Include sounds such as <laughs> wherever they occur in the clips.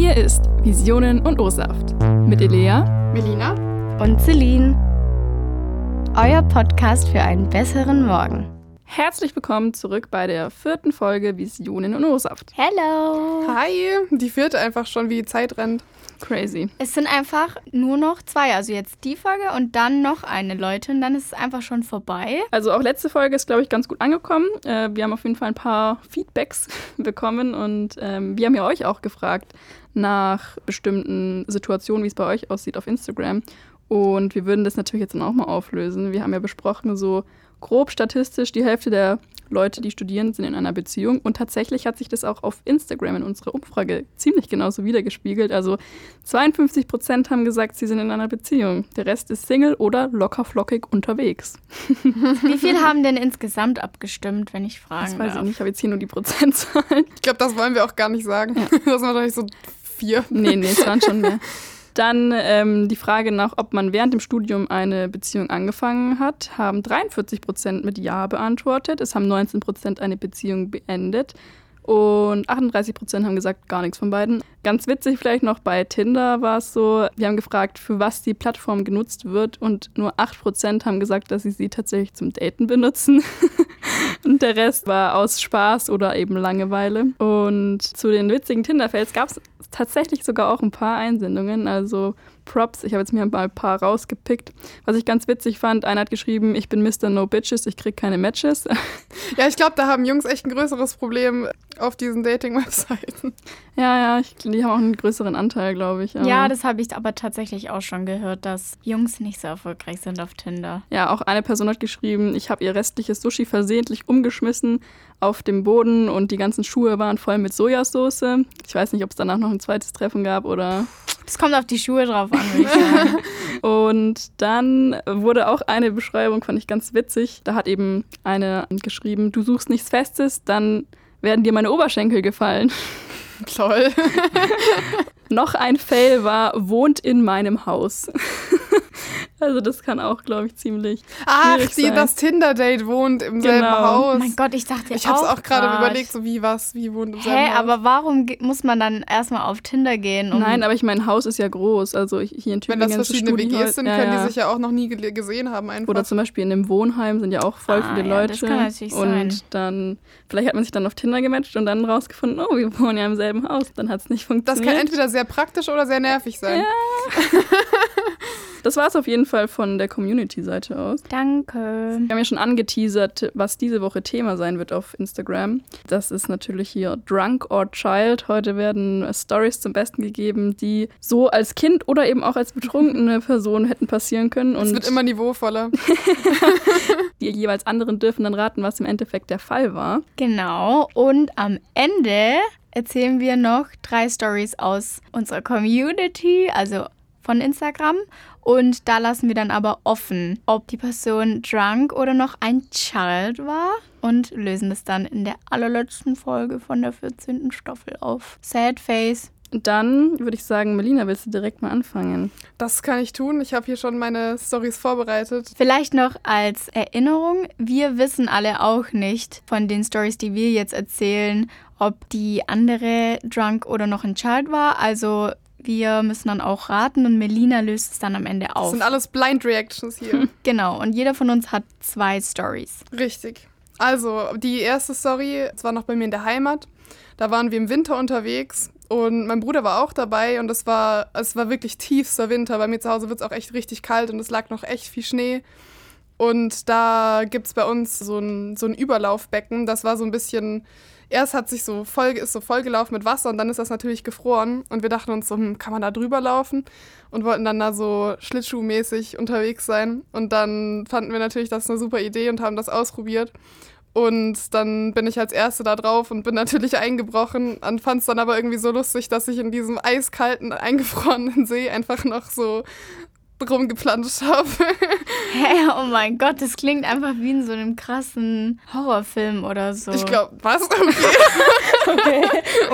Hier ist Visionen und O-Saft mit Elea, Melina und Celine. Euer Podcast für einen besseren Morgen. Herzlich willkommen zurück bei der vierten Folge Visionen und O-Saft. Hello! Hi! Die vierte einfach schon, wie die Zeit rennt. Crazy. Es sind einfach nur noch zwei. Also jetzt die Folge und dann noch eine, Leute. Und dann ist es einfach schon vorbei. Also auch letzte Folge ist, glaube ich, ganz gut angekommen. Äh, wir haben auf jeden Fall ein paar Feedbacks <laughs> bekommen und ähm, wir haben ja euch auch gefragt nach bestimmten Situationen, wie es bei euch aussieht auf Instagram. Und wir würden das natürlich jetzt dann auch mal auflösen. Wir haben ja besprochen, so grob statistisch, die Hälfte der Leute, die studieren, sind in einer Beziehung. Und tatsächlich hat sich das auch auf Instagram in unserer Umfrage ziemlich genauso wiedergespiegelt. Also 52 Prozent haben gesagt, sie sind in einer Beziehung. Der Rest ist Single oder lockerflockig unterwegs. <laughs> Wie viel haben denn insgesamt abgestimmt, wenn ich fragen Das weiß darf? ich nicht. Ich habe jetzt hier nur die Prozentzahlen. Ich glaube, das wollen wir auch gar nicht sagen. Ja. Das sind wahrscheinlich so vier. Nee, nee, es waren schon mehr. <laughs> Dann ähm, die Frage nach, ob man während dem Studium eine Beziehung angefangen hat, haben 43 Prozent mit Ja beantwortet. Es haben 19 Prozent eine Beziehung beendet. Und 38 Prozent haben gesagt, gar nichts von beiden. Ganz witzig vielleicht noch bei Tinder war es so, wir haben gefragt, für was die Plattform genutzt wird und nur 8 Prozent haben gesagt, dass sie sie tatsächlich zum Daten benutzen. <laughs> und der Rest war aus Spaß oder eben Langeweile. Und zu den witzigen Tinder-Fails gab es tatsächlich sogar auch ein paar Einsendungen, also Props. Ich habe jetzt mir mal ein paar rausgepickt. Was ich ganz witzig fand, einer hat geschrieben, ich bin Mr. No Bitches, ich krieg keine Matches. <laughs> Ja, ich glaube, da haben Jungs echt ein größeres Problem auf diesen Dating-Webseiten. ja, ja, ich, die haben auch einen größeren Anteil, glaube ich. aber- Ja, das habe ich aber tatsächlich auch schon gehört, dass Jungs nicht so erfolgreich sind auf Tinder. Ja, auch eine Person hat geschrieben, ich habe ihr restliches Sushi versehentlich umgeschmissen auf dem Boden und die ganzen Schuhe waren voll mit Sojasauce. Ich weiß nicht, ob es danach noch ein zweites Treffen gab oder. Das kommt auf die Schuhe drauf an. <laughs> Und dann wurde auch eine Beschreibung, fand ich ganz witzig. Da hat eben eine geschrieben, du suchst nichts Festes, dann werden dir meine Oberschenkel gefallen. <laughs> Toll. <laughs> Noch ein Fail war, wohnt in meinem Haus. <laughs> also das kann auch, glaube ich, ziemlich Ach, die, sein. das Tinder-Date wohnt im selben Genau. Haus. Oh mein Gott, ich dachte ich habe es auch gerade überlegt, so wie was, wie wohnt im selben Hä, Haus. aber warum muss man dann erstmal auf Tinder gehen? Um Nein, aber ich mein Haus ist ja groß. Also ich, hier in Wenn Tübingen das so verschiedene WGs sind, ja, können ja. die sich ja auch noch nie gesehen haben einfach. Oder zum Beispiel in einem Wohnheim sind ja auch voll Ah, viele ja, Leute. das kann natürlich und sein. dann, vielleicht hat man sich dann auf Tinder gematcht und dann rausgefunden, oh, wir wohnen ja im selben Haus. Dann hat es nicht das funktioniert. kann entweder sehr praktisch oder sehr nervig sein. <laughs> Das war es auf jeden Fall von der Community-Seite aus. Danke. Wir haben ja schon angeteasert, was diese Woche Thema sein wird auf Instagram. Das ist natürlich hier Drunk or Child. Heute werden Stories zum Besten gegeben, die so als Kind oder eben auch als betrunkene <laughs> Person hätten passieren können. Es Und wird immer niveauvoller. <laughs> die jeweils anderen dürfen dann raten, was im Endeffekt der Fall war. Genau. Und am Ende erzählen wir noch drei Stories aus unserer Community, also von Instagram. Und da lassen wir dann aber offen, ob die Person drunk oder noch ein Child war. Und lösen es dann in der allerletzten Folge von der 14. Staffel auf. Sad Face. Und dann würde ich sagen, Melina, willst du direkt mal anfangen? Das kann ich tun. Ich habe hier schon meine Stories vorbereitet. Vielleicht noch als Erinnerung, wir wissen alle auch nicht von den Stories, die wir jetzt erzählen, ob die andere drunk oder noch ein Child war. Also wir müssen dann auch raten und Melina löst es dann am Ende Das auf. sind alles Blind Reactions hier. <laughs> Genau, und jeder von uns hat zwei Stories. Richtig. Also, die erste Story, es war noch bei mir in der Heimat. Da waren wir im Winter unterwegs und mein Bruder war auch dabei und es war, es war wirklich tiefster Winter. Bei mir zu Hause wird es auch echt richtig kalt und es lag noch echt viel Schnee. Und da gibt es bei uns so ein, so ein Überlaufbecken. Das war so ein bisschen, erst hat sich so voll, ist so vollgelaufen mit Wasser und dann ist das natürlich gefroren. Und wir dachten uns so, hm, kann man da drüber laufen? Und wollten dann da so schlittschuhmäßig unterwegs sein. Und dann fanden wir natürlich, das ist eine super Idee und haben das ausprobiert. Und dann bin ich als Erste da drauf und bin <laughs> natürlich eingebrochen und fand es dann aber irgendwie so lustig, dass ich in diesem eiskalten, <laughs> eingefrorenen See einfach noch so rumgeplanscht habe. <laughs> Hä, oh mein Gott, das klingt einfach wie in so einem krassen Horrorfilm oder so. Ich glaube, was? <laughs> Okay.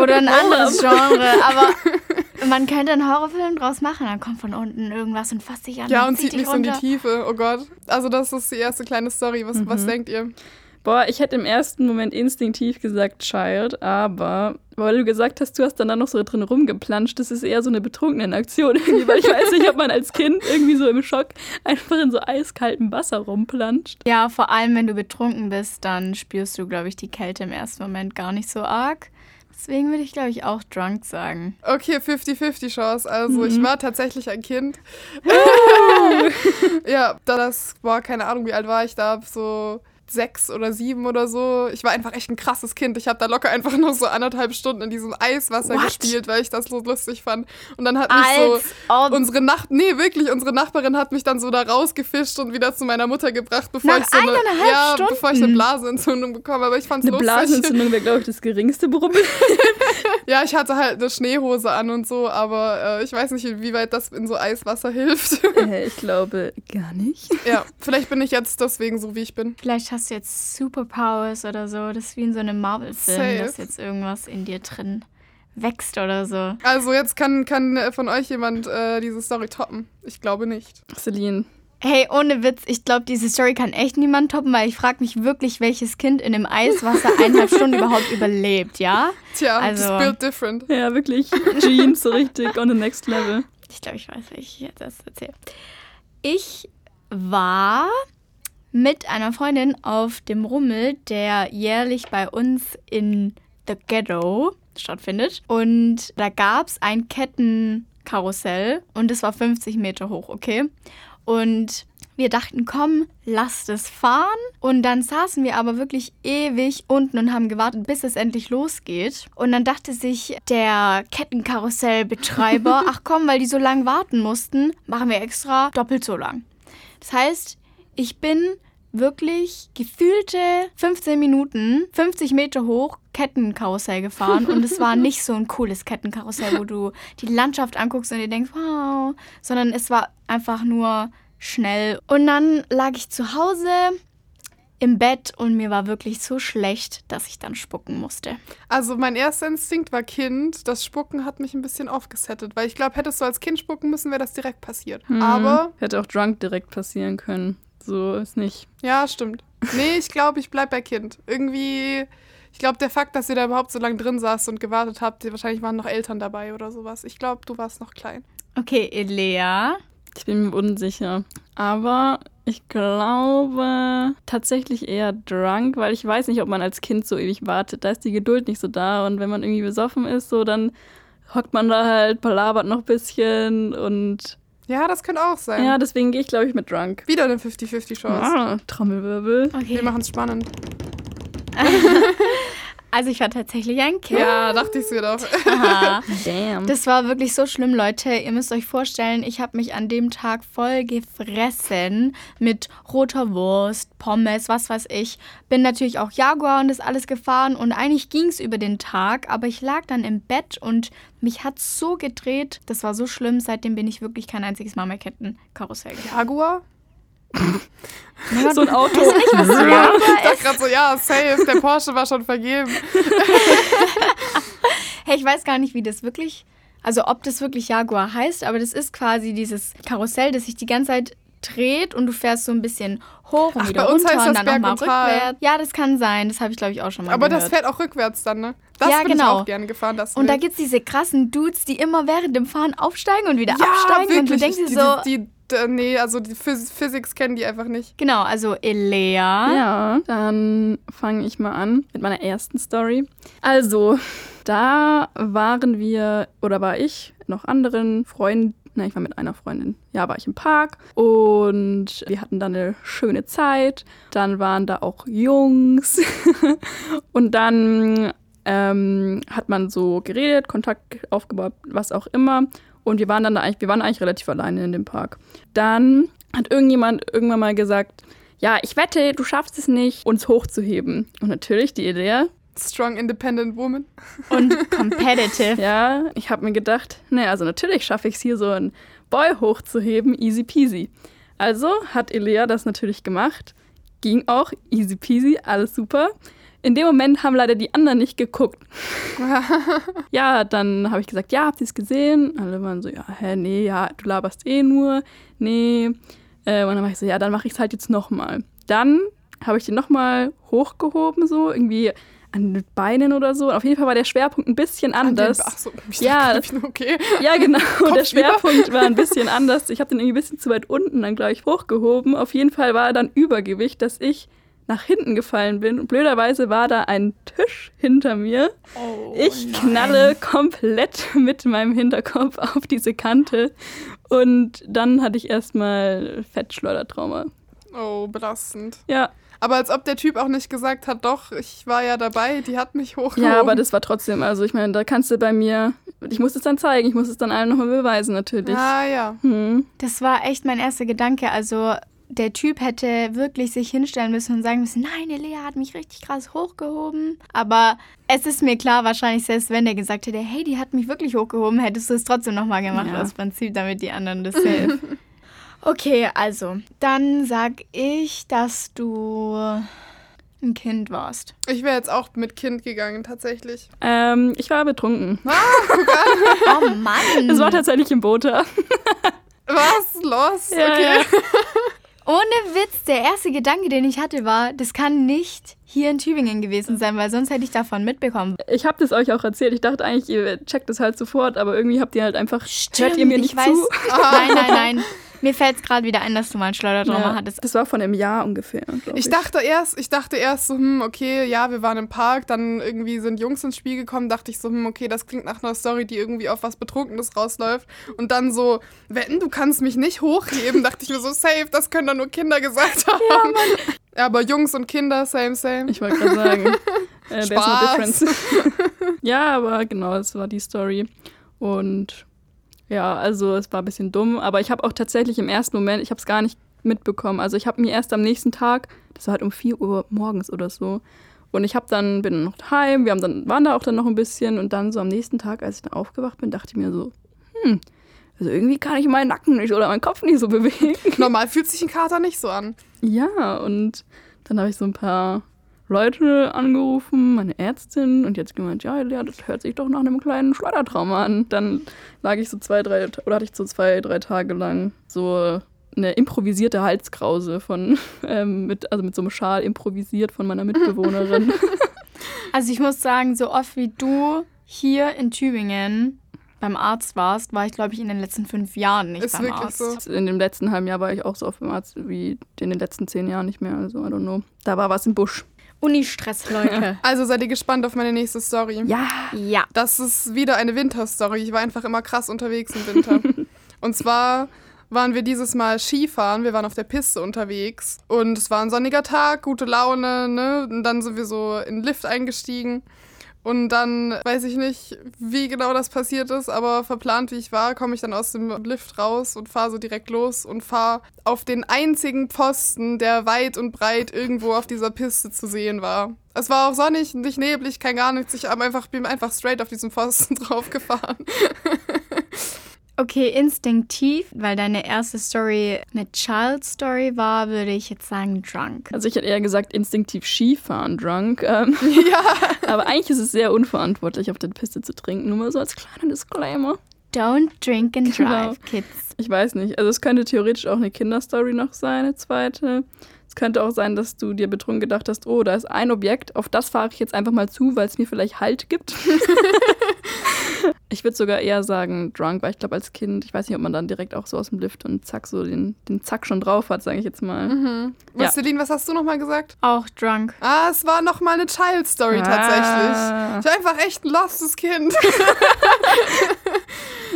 Oder ein anderes Genre. Aber <laughs> man könnte einen Horrorfilm draus machen. Dann kommt von unten irgendwas und fasst dich an. Ja, und zieht zieht mich so in die. Tiefe. Oh Gott. Also, das ist die erste kleine Story. Was, was denkt ihr? Boah, ich hätte im ersten Moment instinktiv gesagt Child, aber weil du gesagt hast, du hast dann da noch so drin rumgeplanscht, das ist eher so eine betrunkene Aktion irgendwie, weil ich weiß nicht, ob man als Kind irgendwie so im Schock einfach in so eiskaltem Wasser rumplanscht. Ja, vor allem, wenn du betrunken bist, dann spürst du, glaube ich, die Kälte im ersten Moment gar nicht so arg. Deswegen würde ich, glaube ich, auch drunk sagen. Okay, 50-50 Chance. Also ich war tatsächlich ein Kind. <laughs> ja, da das, boah, keine Ahnung, wie alt war ich da, so sechs oder sieben oder so. Ich war einfach echt ein krasses Kind. Ich habe da locker einfach noch so anderthalb Stunden in diesem Eiswasser What? gespielt, weil ich das so lustig fand. Und dann hat mich so Als ob. unsere Nacht, nee, wirklich, unsere Nachbarin hat mich dann so da rausgefischt und wieder zu meiner Mutter gebracht, bevor Nach ich so eine, ja, Stunden? bevor ich eine Blasenentzündung bekomme. Aber ich fand's Eine lustig. Blasenentzündung wäre, glaube ich, das geringste Problem. <laughs> Ja, ich hatte halt eine Schneehose an und so, aber äh, ich weiß nicht, inwieweit das in so Eiswasser <laughs> hilft. äh, ich glaube gar nicht. ja, vielleicht bin ich jetzt deswegen so, wie ich bin. Vielleicht hast du jetzt Superpowers oder so. Das ist wie in so einem Marvel-Film, dass jetzt irgendwas in dir drin wächst oder so. Also jetzt kann, kann äh, von euch jemand äh, diese Story toppen. Ich glaube nicht. Celine, Hey, ohne Witz, ich glaube, diese Story kann echt niemand toppen, weil ich frage mich wirklich, welches Kind in dem Eiswasser eineinhalb Stunden überhaupt überlebt, ja? Tja, Also- das built different. ja, wirklich. Jeans, so richtig on the next level. Ich glaube, ich weiß, wie ich jetzt das erzähle. Ich war mit einer Freundin auf dem Rummel, der jährlich bei uns in The Ghetto stattfindet. Und da gab es ein Kettenkarussell und es war 50 Meter hoch, okay? Und wir dachten, komm, lasst es fahren. Und dann saßen wir aber wirklich ewig unten und haben gewartet, bis es endlich losgeht. Und dann dachte sich der Kettenkarussellbetreiber, <laughs> ach komm, weil die so lang warten mussten, machen wir extra doppelt so lang. Das heißt, ich bin wirklich gefühlte 15 Minuten, 50 Meter hoch Kettenkarussell gefahren und es war nicht so ein cooles Kettenkarussell, wo du die Landschaft anguckst und dir denkst, wow, sondern es war einfach nur schnell. Und dann lag ich zu Hause im Bett und mir war wirklich so schlecht, dass ich dann spucken musste. Also mein erster Instinkt war Kind. Das Spucken hat mich ein bisschen aufgesettet, weil ich glaube, hättest du als Kind spucken müssen, wäre das direkt passiert. Aber Hätte auch drunk direkt passieren können. So ist nicht. ja, stimmt. Nee, ich glaube, ich bleib bei Kind. Irgendwie, ich glaube, der Fakt, dass ihr da überhaupt so lange drin saßt und gewartet habt, die- wahrscheinlich waren noch Eltern dabei oder sowas. Ich glaube, du warst noch klein. Okay, Elea. Ich bin mir unsicher. Aber ich glaube tatsächlich eher drunk, weil ich weiß nicht, ob man als Kind so ewig wartet. Da ist die Geduld nicht so da. Und wenn man irgendwie besoffen ist, so dann hockt man da halt, palabert noch ein bisschen und Ja, das könnte auch sein. ja, deswegen gehe ich, glaube ich, mit drunk. Wieder eine 50-50-Chance. Ah, Trommelwirbel. Okay. Wir machen es spannend. <laughs> Also ich war tatsächlich ein Kind. Ja, dachte ich mir doch. Aha. <laughs> Damn. Das war wirklich so schlimm, Leute. Ihr müsst euch vorstellen, ich habe mich an dem Tag voll gefressen mit roter Wurst, Pommes, was weiß ich. Bin natürlich auch Jaguar und das alles gefahren und eigentlich ging es über den Tag, aber ich lag dann im Bett und mich hat so gedreht. Das war so schlimm. Seitdem bin ich wirklich kein einziges Mal mehr Kettenkarussell gefahren. Jaguar? so ein Auto. Ich dachte gerade so, ja, safe. Der Porsche war schon vergeben. <laughs> Hey, ich weiß gar nicht, wie das wirklich, also ob das wirklich Jaguar heißt, aber das ist quasi dieses Karussell, das sich die ganze Zeit dreht und du fährst so ein bisschen hoch und Ach, wieder bei uns runter heißt und das dann nochmal rückwärts. Ja, das kann sein. Das habe ich, glaube ich, auch schon mal Aber gehört. das fährt auch rückwärts dann, ne? Das Ja, bin genau. ich auch gerne gefahren. Das und da Wild. gibt es diese krassen Dudes, die immer während dem Fahren aufsteigen und wieder ja, absteigen. wirklich. Und du denkst dir die, so, Die, die, nee, also die Phys Physics kennen die einfach nicht. genau, also Elea. Ja, dann fange ich mal an mit meiner ersten Story. Also, da waren wir, oder war ich, noch anderen Freunden, na, ich war mit einer Freundin, ja, war ich im Park und wir hatten da eine schöne Zeit. Dann waren da auch Jungs <laughs> und dann ähm, hat man so geredet, Kontakt aufgebaut, was auch immer. Und wir waren dann da eigentlich, wir waren eigentlich relativ alleine in dem Park. Dann hat irgendjemand irgendwann mal gesagt, ja, ich wette, du schaffst es nicht, uns hochzuheben. Und natürlich die Idee, Strong Independent Woman. Und <laughs> competitive. ja, ich habe mir gedacht, naja, also natürlich schaffe ich es hier so einen Boy hochzuheben, easy peasy. Also hat Elea das natürlich gemacht. Ging auch, easy peasy, alles super. In dem Moment haben leider die anderen nicht geguckt. <laughs> ja, dann habe ich gesagt, ja, habt ihr es gesehen? Alle waren so, ja, hä, nee, ja, du laberst eh nur, nee. Äh, und dann war ich so, ja, dann mache ich es halt jetzt nochmal. Dann habe ich den nochmal hochgehoben, so irgendwie an den Beinen oder so. Auf jeden Fall war der Schwerpunkt ein bisschen anders. Ach so, ich Ja. dachte, ich, okay. Ja, genau. <laughs> der Kopf Schwerpunkt war ein bisschen anders. Ich habe den irgendwie ein bisschen zu weit unten dann, glaube ich, hochgehoben. Auf jeden Fall war dann Übergewicht, dass ich nach hinten gefallen bin. Und blöderweise war da ein Tisch hinter mir. ich knalle komplett <laughs> mit meinem Hinterkopf auf diese Kante. Und dann hatte ich erstmal Fettschleudertrauma. Oh, belastend. Ja, Aber als ob der Typ auch nicht gesagt hat, doch, ich war ja dabei, die hat mich hochgehoben. ja, aber das war trotzdem, also ich meine, da kannst du bei mir, ich muss es dann zeigen, ich muss es dann allen nochmal beweisen natürlich. Ah, ja. Hm. Das war echt mein erster Gedanke. Also der Typ hätte wirklich sich hinstellen müssen und sagen müssen, nein, der Lea hat mich richtig krass hochgehoben. Aber es ist mir klar, wahrscheinlich selbst wenn der gesagt hätte, hey, die hat mich wirklich hochgehoben, hättest du es trotzdem nochmal gemacht Ja. aus Prinzip, damit die anderen das sehen. <laughs> okay, also, dann sag ich, dass du ein Kind warst. Ich wäre jetzt auch mit Kind gegangen, tatsächlich. Ähm, ich war betrunken. <laughs> Oh Mann! Es war tatsächlich im Boot. ja. Was? Los? Ja, okay. ja. <laughs> Ohne Witz, der erste Gedanke, den ich hatte, war, das kann nicht hier in Tübingen gewesen sein, weil sonst hätte ich davon mitbekommen. Ich habe das euch auch erzählt. Ich dachte eigentlich, ihr checkt das halt sofort, aber irgendwie habt ihr halt einfach, hört ihr mir nicht ich weiß. zu. Nein, nein, nein. <laughs> Mir fällt es gerade wieder ein, dass du mal ein Schleudertrauma Ja, hattest. das war von einem Jahr ungefähr. glaub Ich dachte erst, ich dachte erst so, hm, okay, ja, wir waren im Park, dann irgendwie sind Jungs ins Spiel gekommen, dachte ich so, hm, okay, das klingt nach einer Story, die irgendwie auf was Betrunkenes rausläuft. Und dann so, wetten, du kannst mich nicht hochheben, dachte ich mir so, safe, das können doch nur Kinder gesagt haben. Ja, Aber Jungs und Kinder, same, same. Ich wollte gerade sagen. äh, Spaß. difference. <laughs> ja, aber genau, das war die Story. Und ja, also es war ein bisschen dumm, aber ich habe auch tatsächlich im ersten Moment, ich habe es gar nicht mitbekommen. Also ich habe mir erst am nächsten Tag, das war halt um 4 Uhr morgens oder so, und ich habe dann, bin noch heim, wir haben dann, waren da auch dann noch ein bisschen und dann so am nächsten Tag, als ich dann aufgewacht bin, dachte ich mir so, hm, also irgendwie kann ich meinen Nacken nicht oder meinen Kopf nicht so <laughs> bewegen. Normal fühlt sich ein Kater nicht so an. Ja, und dann habe ich so ein paar Leute angerufen, meine Ärztin, und jetzt gemeint, ja, ja, das hört sich doch nach einem kleinen Schleudertrauma an. Dann lag ich so zwei, drei, oder hatte ich so zwei, drei Tage lang so eine improvisierte Halskrause von, <laughs> ähm, mit, also mit so einem Schal improvisiert von meiner Mitbewohnerin. <laughs> <laughs> Also ich muss sagen, so oft wie du hier in Tübingen beim Arzt warst, war ich, glaube ich, in den letzten fünf Jahren nicht Ist beim wirklich Arzt. so. In dem letzten halben Jahr war ich auch so oft beim Arzt wie in den letzten zehn Jahren nicht mehr. Also, I don't know. Da war was im Busch. Uni-Stress, Leute. <laughs> Also seid ihr gespannt auf meine nächste Story. Ja. ja. Das ist wieder eine Winterstory. Ich war einfach immer krass unterwegs im Winter. <laughs> und zwar waren wir dieses Mal Skifahren. Wir waren auf der Piste unterwegs. Und es war ein sonniger Tag, gute Laune, ne? Und dann sind wir so in den Lift eingestiegen. Und dann weiß ich nicht, wie genau das passiert ist, aber verplant wie ich war, komme ich dann aus dem Lift raus und fahre so direkt los und fahre auf den einzigen Posten, der weit und breit irgendwo auf dieser Piste zu sehen war. Es war auch sonnig, nicht neblig, kein gar nichts. Ich einfach, bin einfach straight auf diesen Pfosten <laughs> draufgefahren. Okay, instinktiv, weil deine erste Story eine Child Story war, würde ich jetzt sagen drunk. Also ich hätte eher gesagt, instinktiv Skifahren, drunk. Ähm, <laughs> ja. <laughs> aber eigentlich ist es sehr unverantwortlich, auf der Piste zu trinken. Nur mal so als kleiner Disclaimer. Don't drink and Genau. drive, kids. Ich weiß nicht. Also es könnte theoretisch auch eine Kinderstory noch sein, eine zweite. Es könnte auch sein, dass du dir betrunken gedacht hast, oh, da ist ein Objekt, auf das fahre ich jetzt einfach mal zu, weil es mir vielleicht Halt gibt. <laughs> ich würde sogar eher sagen drunk, weil ich glaube als Kind, ich weiß nicht, ob man dann direkt auch so aus dem Lift und zack, so den, den Zack schon drauf hat, sage ich jetzt mal. Mhm. Ja. Was, Celine, was hast du nochmal gesagt? Auch drunk. Ah, es war nochmal eine Child Story Ah. tatsächlich. Ich war einfach echt ein lostes Kind. <laughs>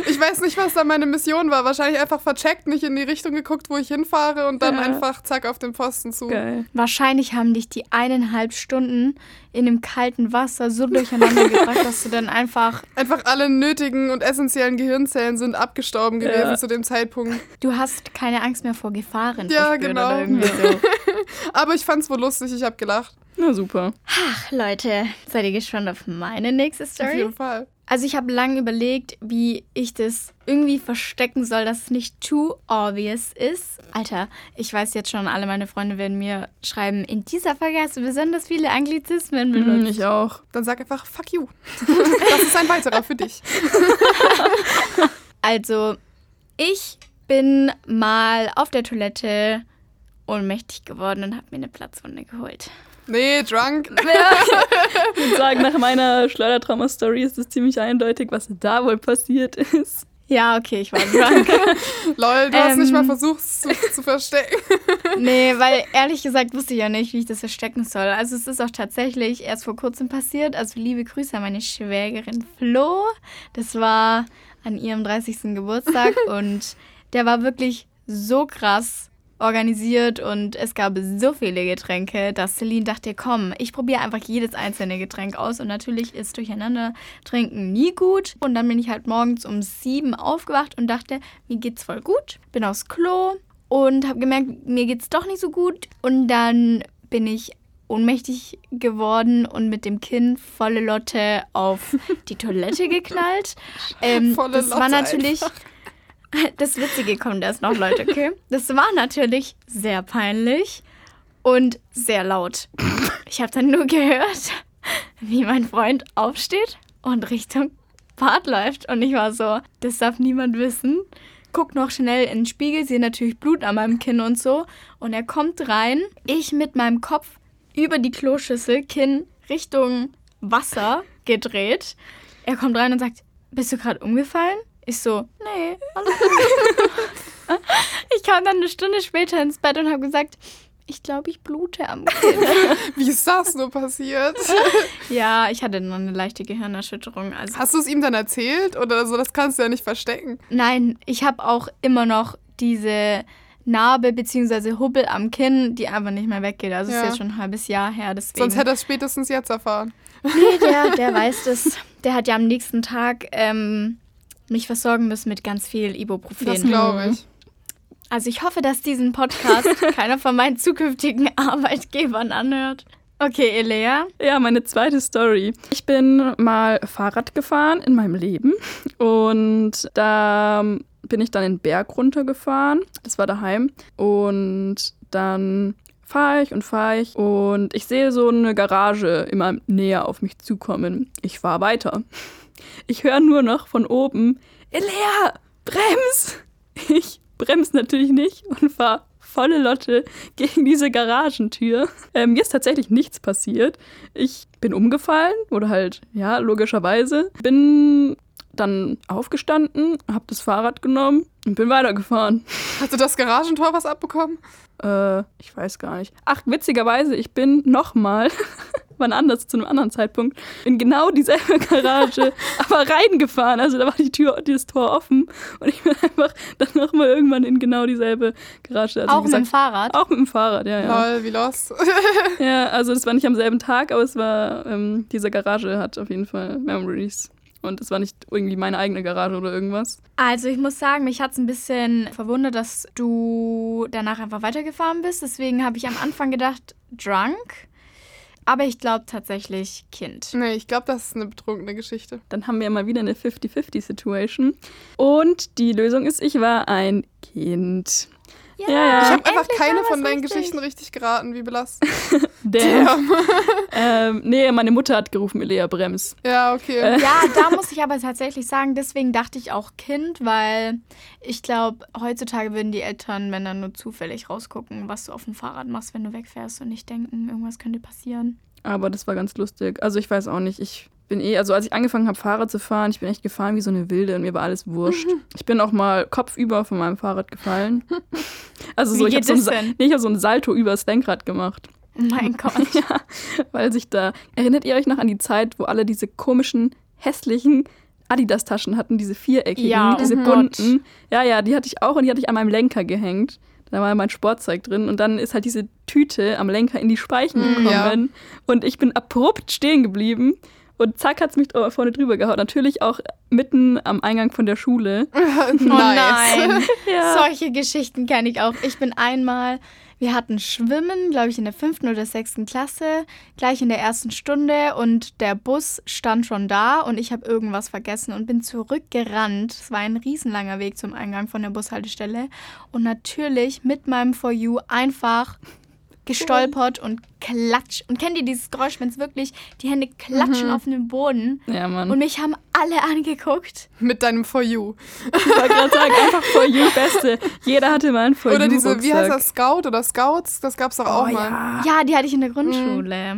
<laughs> ich weiß nicht, was da meine Mission war. Wahrscheinlich einfach vercheckt, nicht in die Richtung geguckt, wo ich hinfahre und dann Ja. einfach zack auf den Posten zu. Geil. Wahrscheinlich haben dich die eineinhalb Stunden in dem kalten Wasser so durcheinander gebracht, dass du dann einfach, Einfach alle nötigen und essentiellen Gehirnzellen sind abgestorben gewesen Ja. zu dem Zeitpunkt. du hast keine Angst mehr vor Gefahren Ja, genau. so. <laughs> Aber ich fand's wohl lustig, ich habe gelacht. Na super. Ach, Leute, seid ihr gespannt auf meine nächste Auf Story? jeden Fall. Also ich habe lange überlegt, wie ich das irgendwie verstecken soll, dass es nicht too obvious ist. Alter, ich weiß jetzt schon, alle meine Freunde werden mir schreiben, in dieser Folge hast du besonders viele Anglizismen Mhm, benutzt. ich auch. Dann sag einfach, fuck you. <laughs> das ist ein weiterer für dich. <laughs> Also, ich bin mal auf der Toilette ohnmächtig geworden und habe mir eine Platzwunde geholt. Nee, drunk. <laughs> Ich würde sagen, nach meiner Schleudertrauma-Story ist es ziemlich eindeutig, was da wohl passiert ist. Ja, okay, ich war drunk. <laughs> Lol, du hast Ähm. nicht mal versucht, es zu, zu verstecken. <laughs> nee, weil ehrlich gesagt wusste ich ja nicht, wie ich das verstecken soll. Also es ist auch tatsächlich erst vor kurzem passiert. Also liebe Grüße an meine Schwägerin Flo. Das war an ihrem 30. Geburtstag und der war wirklich so krass organisiert und es gab so viele Getränke, dass Celine dachte, komm, ich probiere einfach jedes einzelne Getränk aus und natürlich ist durcheinander trinken nie gut und dann bin ich halt morgens um sieben aufgewacht und dachte, mir geht's voll gut, bin aufs Klo und habe gemerkt, mir geht's doch nicht so gut und dann bin ich ohnmächtig geworden und mit dem Kinn volle Lotte auf die Toilette <laughs> geknallt. Ähm, das war Lotte natürlich. <laughs> Das Witzige kommt erst noch, Leute, okay? Das war natürlich sehr peinlich und sehr laut. Ich habe dann nur gehört, wie mein Freund aufsteht und Richtung Bad läuft. Und ich war so, das darf niemand wissen. Guck noch schnell in den Spiegel, sehe natürlich Blut an meinem Kinn und so. Und er kommt rein, ich mit meinem Kopf über die Kloschüssel, Kinn Richtung Wasser gedreht. Er kommt rein und sagt, bist du gerade umgefallen? Ich so, nee, alles gut. <laughs> Ich kam dann eine Stunde später ins Bett und habe gesagt, ich glaube, ich blute am Kinn. <laughs> Wie ist das nur passiert? <laughs> ja, ich hatte nur eine leichte Gehirnerschütterung. Also Hast du es ihm dann erzählt oder so? Das kannst du ja nicht verstecken. Nein, ich habe auch immer noch diese Narbe bzw. Hubbel am Kinn, die einfach nicht mehr weggeht. Also es Ja. ist jetzt schon ein halbes Jahr her. Deswegen. Sonst hätte er es spätestens jetzt erfahren. Nee, der, der weiß das. Der hat ja am nächsten Tag ähm, mich versorgen müssen mit ganz viel Ibuprofen. Das glaube ich. Also ich hoffe, dass diesen Podcast <laughs> keiner von meinen zukünftigen <laughs> Arbeitgebern anhört. Okay, Elea. Ja, meine zweite Story. Ich bin mal Fahrrad gefahren in meinem Leben und da bin ich dann den Berg runtergefahren. Das war daheim. Und dann fahre ich und fahre ich und ich sehe so eine Garage immer näher auf mich zukommen. Ich fahre weiter. Ich höre nur noch von oben, Elea, brems! Ich bremse natürlich nicht und fahre volle Lotte gegen diese Garagentür. Ähm, mir ist tatsächlich nichts passiert. Ich bin umgefallen oder halt, ja, logischerweise. Bin dann aufgestanden, habe das Fahrrad genommen und bin weitergefahren. Hatte das Garagentor was abbekommen? Äh, ich weiß gar nicht. Ach, witzigerweise, ich bin nochmal, <laughs> wann anders, zu einem anderen Zeitpunkt, in genau dieselbe <laughs> Garage, aber reingefahren. Also da war die Tür, dieses Tor offen und ich bin einfach dann nochmal irgendwann in genau dieselbe Garage. Also, auch wie gesagt, mit dem Fahrrad. Auch mit dem Fahrrad, ja, ja. Lol, wie lost. <laughs> Ja, also das war nicht am selben Tag, aber es war, ähm, diese Garage hat auf jeden Fall Memories. Und es war nicht irgendwie meine eigene Garage oder irgendwas. Also ich muss sagen, mich hat es ein bisschen verwundert, dass du danach einfach weitergefahren bist. Deswegen habe ich am Anfang gedacht, drunk. Aber ich glaube tatsächlich Kind. nee, ich glaube, das ist eine betrunkene Geschichte. Dann haben wir mal wieder eine 50-50-Situation. Und die Lösung ist, ich war ein Kind. Ja, ja. Ich habe einfach keine von deinen richtig. Geschichten richtig geraten, wie belastend. <laughs> Damn. <laughs> ähm, nee, meine Mutter hat gerufen, Elea Brems. Ja, okay. Äh. Ja, da muss ich aber tatsächlich sagen, deswegen dachte ich auch Kind, weil ich glaube, heutzutage würden die Eltern, wenn dann nur zufällig rausgucken, was du auf dem Fahrrad machst, wenn du wegfährst und nicht denken, irgendwas könnte passieren. Aber das war ganz lustig. Also ich weiß auch nicht, ich bin eh, also als ich angefangen habe, Fahrrad zu fahren, ich bin echt gefahren wie so eine Wilde und mir war alles wurscht. <laughs> Ich bin auch mal kopfüber von meinem Fahrrad gefallen. Also so, Wie ich habe so, ein nee, hab so ein Salto übers Lenkrad gemacht. Oh mein <laughs> Gott. Ja, weil sich da, erinnert ihr euch noch an die Zeit, wo alle diese komischen, hässlichen Adidas-Taschen hatten, diese viereckigen, Ja, diese oh bunten. Ja, ja, die hatte ich auch und die hatte ich an meinem Lenker gehängt. Da war mein Sportzeug drin und dann ist halt diese Tüte am Lenker in die Speichen ja. gekommen und ich bin abrupt stehen geblieben und zack hat's mich da vorne drüber gehauen. Natürlich auch mitten am Eingang von der Schule. <laughs> nice. Oh nein. <laughs> Ja. Solche Geschichten kenne ich auch. Ich bin einmal, wir hatten Schwimmen, glaube ich, in der fünften oder sechsten Klasse, gleich in der ersten Stunde und der Bus stand schon da und ich habe irgendwas vergessen und bin zurückgerannt. Es war ein riesenlanger Weg zum Eingang von der Bushaltestelle und natürlich mit meinem For You einfach gestolpert und klatsch. Und kennt ihr dieses Geräusch, wenn es wirklich die Hände klatschen Mhm. auf den Boden? Ja, Mann. Und mich haben alle angeguckt. Mit deinem For You. ich wollte gerade sagen, einfach For You <laughs> Beste. Jeder hatte mal einen For Oder You diese, wie heißt Rucksack. das, Scout oder Scouts? Das gab's doch auch Oh, mal. ja. Ja, die hatte ich in der Grundschule.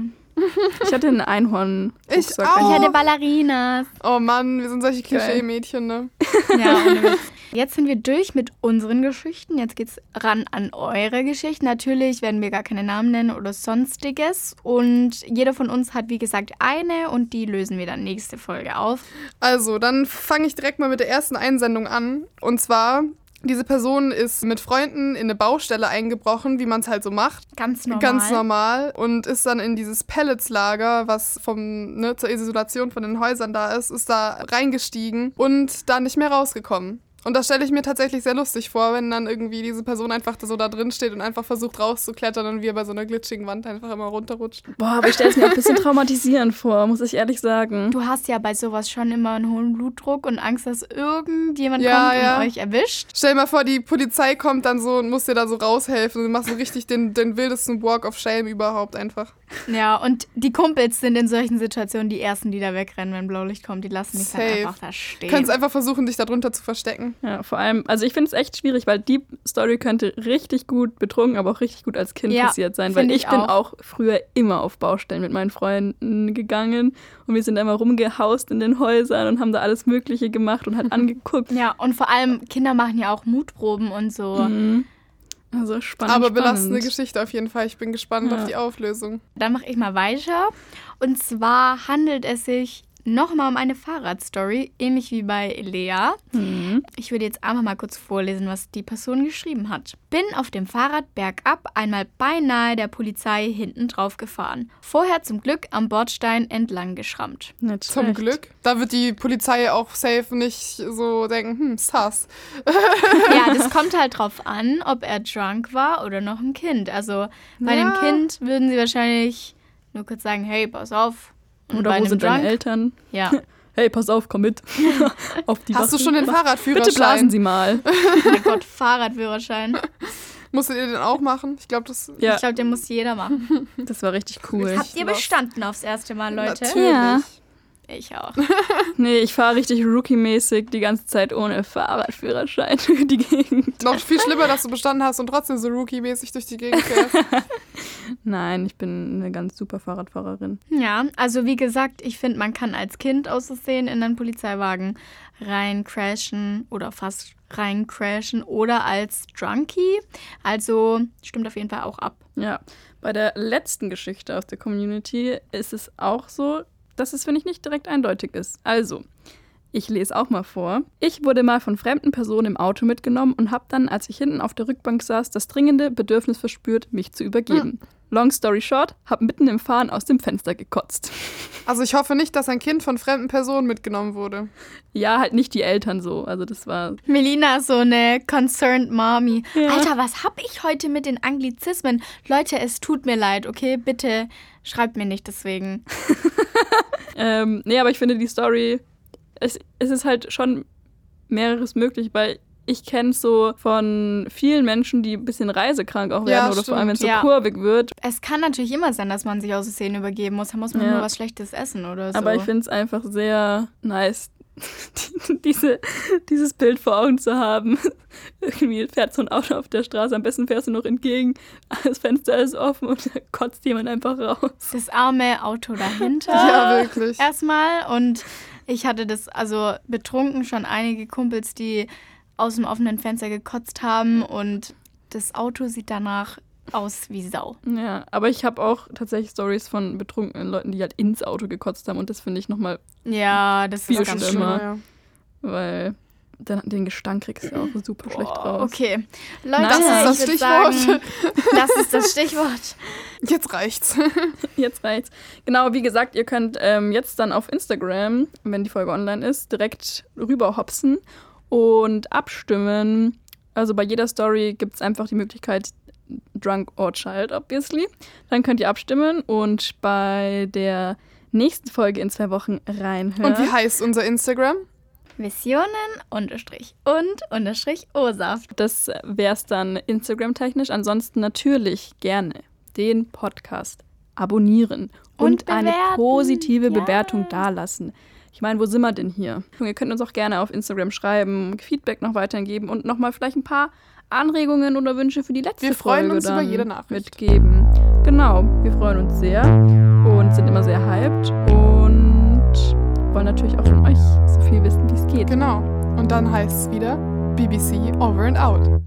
Ich hatte einen Einhorn. Ich Ich auch. hatte Ballerinas. Oh Mann, wir sind solche. Klischee-Mädchen, ne? Ja. <laughs> Jetzt sind wir durch mit unseren Geschichten. Jetzt geht's ran an eure Geschichten. Natürlich werden wir gar keine Namen nennen oder sonstiges. Und jeder von uns hat, wie gesagt, eine und die lösen wir dann nächste Folge auf. Also, dann fange ich direkt mal mit der ersten Einsendung an. Und zwar, diese Person ist mit Freunden in eine Baustelle eingebrochen, wie man es halt so macht. Ganz normal. Ganz normal. Und ist dann in dieses Pelletslager, was vom, ne, zur Isolation von den Häusern da ist, ist da reingestiegen und da nicht mehr rausgekommen. Und das stelle ich mir tatsächlich sehr lustig vor, wenn dann irgendwie diese Person einfach so da drin steht und einfach versucht rauszuklettern und wie er bei so einer glitschigen Wand einfach immer runterrutscht. Boah, aber ich stelle es mir auch ein bisschen traumatisierend vor, muss ich ehrlich sagen. Du hast ja bei sowas schon immer einen hohen Blutdruck und Angst, dass irgendjemand Ja, kommt ja. und euch erwischt. Stell dir mal vor, die Polizei kommt dann so und muss dir da so raushelfen und machst so richtig den, den wildesten Walk of Shame überhaupt einfach. Ja, und die Kumpels sind in solchen Situationen die Ersten, die da wegrennen, wenn Blaulicht kommt. Die lassen dich dann Safe. einfach da stehen. Du kannst einfach versuchen, dich darunter zu verstecken. Ja, vor allem, also ich finde es echt schwierig, weil die Story könnte richtig gut betrunken, aber auch richtig gut als Kind Ja, passiert sein. Weil ich, ich bin auch. auch früher immer auf Baustellen mit meinen Freunden gegangen und wir sind immer rumgehaust in den Häusern und haben da alles Mögliche gemacht und halt <laughs> angeguckt. ja, und vor allem Kinder machen ja auch Mutproben und so. Mhm. Also spannend. Aber belastende spannend. Geschichte auf jeden Fall. Ich bin gespannt Ja. auf die Auflösung. Dann mache ich mal weiter. Und zwar handelt es sich nochmal um eine Fahrradstory, ähnlich wie bei Lea. Mhm. Ich würde jetzt einfach mal kurz vorlesen, was die Person geschrieben hat. Bin auf dem Fahrrad bergab einmal beinahe der Polizei hinten drauf gefahren. Vorher zum Glück am Bordstein entlang geschrammt. Nicht Zum schlecht. Glück. Da wird die Polizei auch safe nicht so denken, hm, sass. Ja, <laughs> das kommt halt drauf an, ob er drunk war oder noch ein Kind. Also bei Ja. einem Kind würden sie wahrscheinlich nur kurz sagen, hey, pass auf. Oder wo sind Drunk, deine Eltern? Ja. <laughs> Hey, pass auf, komm mit. <laughs> auf die Hast du Wache. schon den Fahrradführerschein? Bitte blasen Sie mal. <laughs> mein Gott, Fahrradführerschein. Musstet ihr den auch machen? Ich glaube, das Ja, Ich glaube, den muss jeder machen. das war richtig cool. Habt ihr bestanden aufs erste Mal, Leute? natürlich. Ja. Ich auch. <laughs> Nee, ich fahre richtig Rookie-mäßig die ganze Zeit ohne Fahrradführerschein <laughs> durch die Gegend. Noch viel schlimmer, dass du bestanden hast und trotzdem so Rookie-mäßig durch die Gegend fährst. <laughs> Nein, ich bin eine ganz super Fahrradfahrerin. Ja, also wie gesagt, ich finde, man kann als Kind aus Versehen in einen Polizeiwagen reincrashen oder fast reincrashen oder als Drunkie. Also stimmt auf jeden Fall auch ab. Ja, bei der letzten Geschichte aus der Community ist es auch so, dass es, finde ich, nicht direkt eindeutig ist. Also, ich lese auch mal vor. Ich wurde mal von fremden Personen im Auto mitgenommen und habe dann, als ich hinten auf der Rückbank saß, das dringende Bedürfnis verspürt, mich zu übergeben. Long story short, habe mitten im Fahren aus dem Fenster gekotzt. <laughs> Also ich hoffe nicht, dass ein Kind von fremden Personen mitgenommen wurde. Ja, halt nicht die Eltern so. Also das war Melina ist so eine concerned Mommy. Ja. Alter, was hab ich heute mit den Anglizismen? Leute, es tut mir leid, okay? Bitte schreibt mir nicht deswegen. <laughs> <laughs> Ähm, nee, aber ich finde die Story, es, es ist halt schon mehreres möglich, weil ich kenne es so von vielen Menschen, die ein bisschen reisekrank auch Ja, werden oder vor allem, wenn es so stimmt. Ja. kurvig wird. Es kann natürlich immer sein, dass man sich aus Versehen übergeben muss. Da muss man Ja. nur was Schlechtes essen oder so. Aber ich finde es einfach sehr nice, <laughs> diese, dieses Bild vor Augen zu haben. <laughs> Irgendwie fährt so ein Auto auf der Straße, am besten fährst du noch entgegen, das Fenster ist offen und da kotzt jemand einfach raus. das arme Auto dahinter. Ja, wirklich. erstmal. Und ich hatte das, also betrunken schon einige Kumpels, die aus dem offenen Fenster gekotzt haben und das Auto sieht danach aus wie Sau. Ja, aber ich habe auch tatsächlich Stories von betrunkenen Leuten, die halt ins Auto gekotzt haben und das finde ich nochmal Ja, das Viel ist ganz schlimmer. schlimm. ja. weil dann den Gestank kriegst du auch super schlecht raus. Okay. Leute, Das ist das Stichwort. Sagen, das ist das Stichwort. <laughs> Jetzt reicht's. <laughs> Jetzt reicht's. Genau, wie gesagt, ihr könnt ähm, jetzt dann auf Instagram, wenn die Folge online ist, direkt rüber hopsen und abstimmen. Also bei jeder Story gibt es einfach die Möglichkeit, Drunk or Child, obviously. Dann könnt ihr abstimmen und bei der nächsten Folge in zwei Wochen reinhören. Und wie heißt unser Instagram? Visionen unterstrich und unterstrich O-Saft. Das wäre es dann Instagram-technisch. Ansonsten natürlich gerne den Podcast abonnieren und, Und eine positive Ja. Bewertung dalassen. Ich meine, wo sind wir denn hier? Ihr könnt uns auch gerne auf Instagram schreiben, Feedback noch weiterhin geben und nochmal vielleicht ein paar Anregungen oder Wünsche für die letzte Wir freuen Folge uns über jede Nachricht. mitgeben. Genau, wir freuen uns sehr und sind immer sehr hyped und wollen natürlich auch von euch so viel wissen, wie es geht. Genau. Und dann heißt es wieder BBC Over and Out.